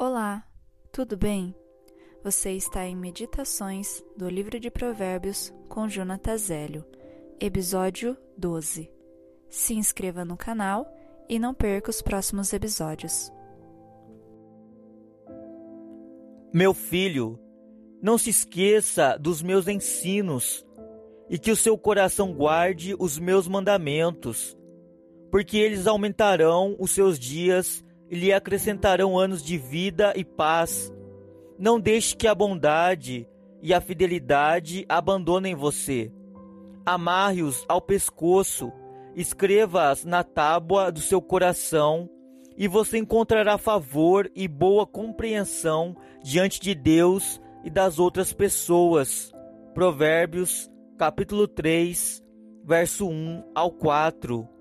Olá, tudo bem? Você está em Meditações do Livro de Provérbios com Jonathan Zélio, episódio 12. Se inscreva no canal e não perca os próximos episódios. Meu filho, não se esqueça dos meus ensinos e que o seu coração guarde os meus mandamentos, porque eles aumentarão os seus dias lhe acrescentarão anos de vida e paz. Não deixe que a bondade e a fidelidade abandonem você. Amarre-os ao pescoço, escreva-as na tábua do seu coração, e você encontrará favor e boa compreensão diante de Deus e das outras pessoas. Provérbios, capítulo 3, verso 1 ao 4.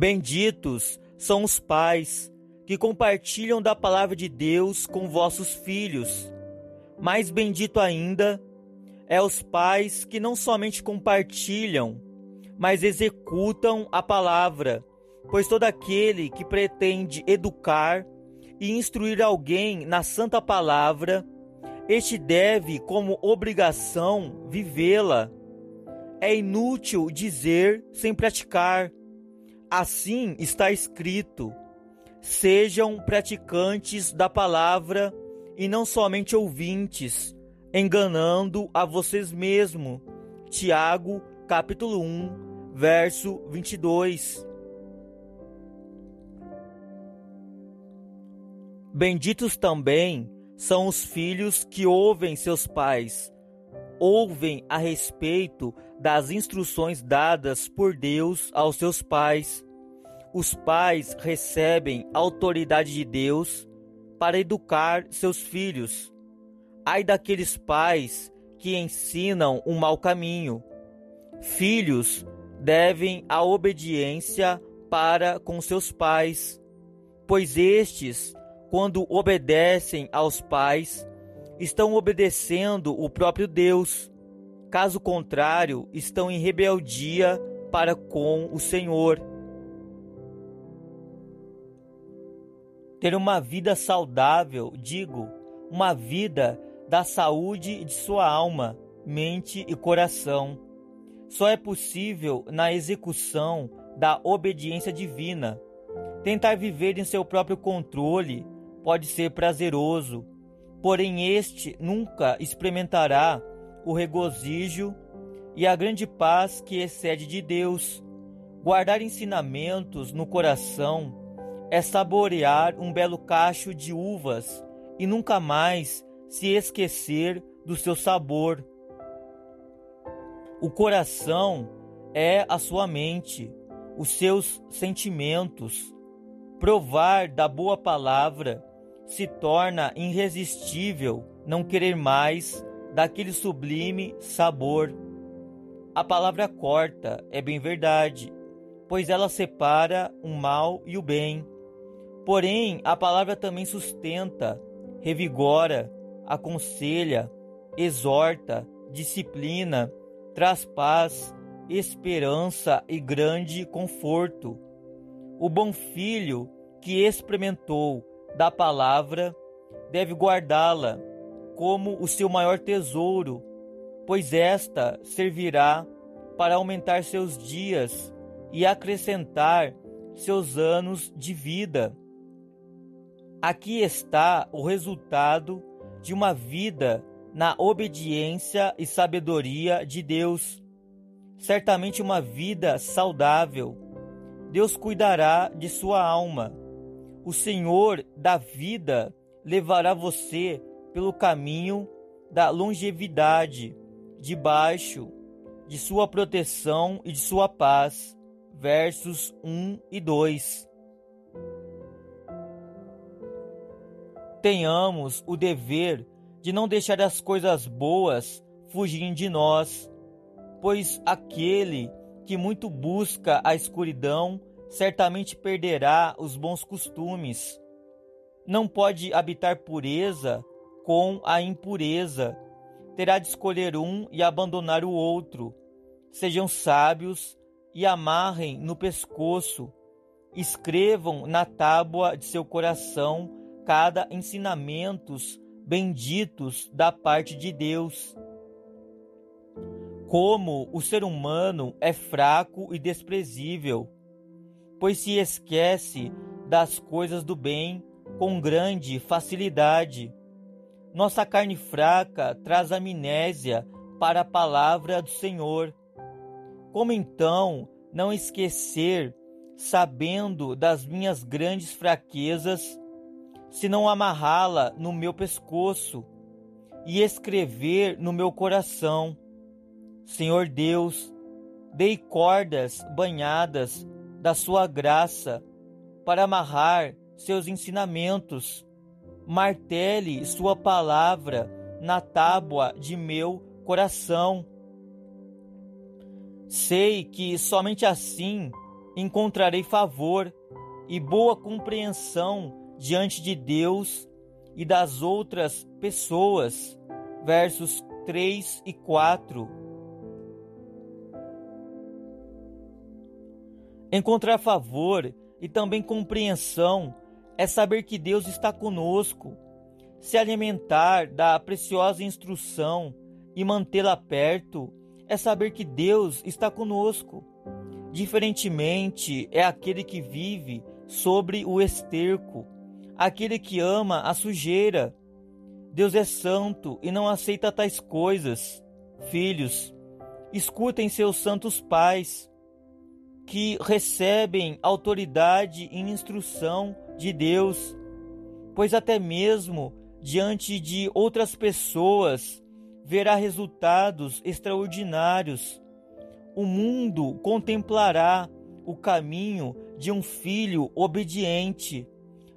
Benditos são os pais que compartilham da palavra de Deus com vossos filhos. Mais bendito ainda é os pais que não somente compartilham, mas executam a palavra, pois todo aquele que pretende educar e instruir alguém na santa palavra, este deve, como obrigação, vivê-la. É inútil dizer sem praticar Assim está escrito: sejam praticantes da palavra e não somente ouvintes, enganando a vocês mesmos. Tiago, capítulo 1, verso 22. Benditos também são os filhos que ouvem seus pais, ouvem a respeito das instruções dadas por Deus aos seus pais. Os pais recebem a autoridade de Deus para educar seus filhos. Ai daqueles pais que ensinam um mau caminho. Filhos devem a obediência para com seus pais, pois estes, quando obedecem aos pais, estão obedecendo o próprio Deus. Caso contrário, estão em rebeldia para com o Senhor. Ter uma vida saudável, digo, uma vida da saúde de sua alma, mente e coração. Só é possível na execução da obediência divina. Tentar viver em seu próprio controle pode ser prazeroso, porém este nunca experimentará o regozijo e a grande paz que excede de Deus. Guardar ensinamentos no coração é saborear um belo cacho de uvas e nunca mais se esquecer do seu sabor. O coração é a sua mente, os seus sentimentos. Provar da boa palavra se torna irresistível não querer mais daquele sublime sabor. A palavra corta, é bem verdade, pois ela separa o mal e o bem. Porém, a palavra também sustenta, revigora, aconselha, exorta, disciplina, traz paz, esperança e grande conforto. O bom filho que experimentou da palavra, deve guardá-la como o seu maior tesouro, pois esta servirá para aumentar seus dias e acrescentar seus anos de vida. Aqui está o resultado de uma vida na obediência e sabedoria de Deus. Certamente uma vida saudável. Deus cuidará de sua alma o Senhor da vida levará você pelo caminho da longevidade, debaixo de sua proteção e de sua paz. Versos 1 e 2. Tenhamos o dever de não deixar as coisas boas fugirem de nós, pois aquele que muito busca a escuridão certamente perderá os bons costumes. Não pode habitar pureza com a impureza. Terá de escolher um e abandonar o outro. Sejam sábios e amarrem no pescoço escrevam na tábua de seu coração cada ensinamentos benditos da parte de Deus. Como o ser humano é fraco e desprezível, pois se esquece das coisas do bem com grande facilidade. Nossa carne fraca traz amnésia para a palavra do Senhor. Como então não esquecer, sabendo das minhas grandes fraquezas, se não amarrá-la no meu pescoço e escrever no meu coração? Senhor Deus, dei cordas banhadas da sua graça para amarrar seus ensinamentos. Martele sua palavra na tábua de meu coração. Sei que somente assim encontrarei favor e boa compreensão diante de Deus e das outras pessoas. Versos 3 e 4. Encontrar favor e também compreensão é saber que Deus está conosco, se alimentar da preciosa instrução e mantê-la perto é saber que Deus está conosco. Diferentemente é aquele que vive sobre o esterco, aquele que ama a sujeira. Deus é santo e não aceita tais coisas. Filhos, escutem seus santos pais, que recebem autoridade e instrução de Deus, pois até mesmo diante de outras pessoas verá resultados extraordinários. O mundo contemplará o caminho de um filho obediente,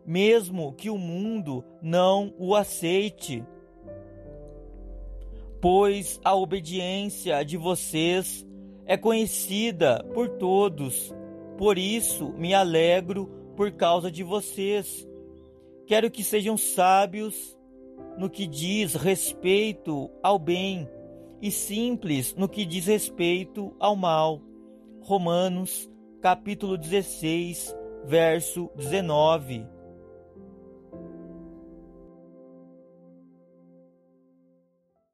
mesmo que o mundo não o aceite. Pois a obediência de vocês é conhecida por todos, por isso me alegro por causa de vocês. Quero que sejam sábios no que diz respeito ao bem e simples no que diz respeito ao mal. Romanos, capítulo 16, verso 19.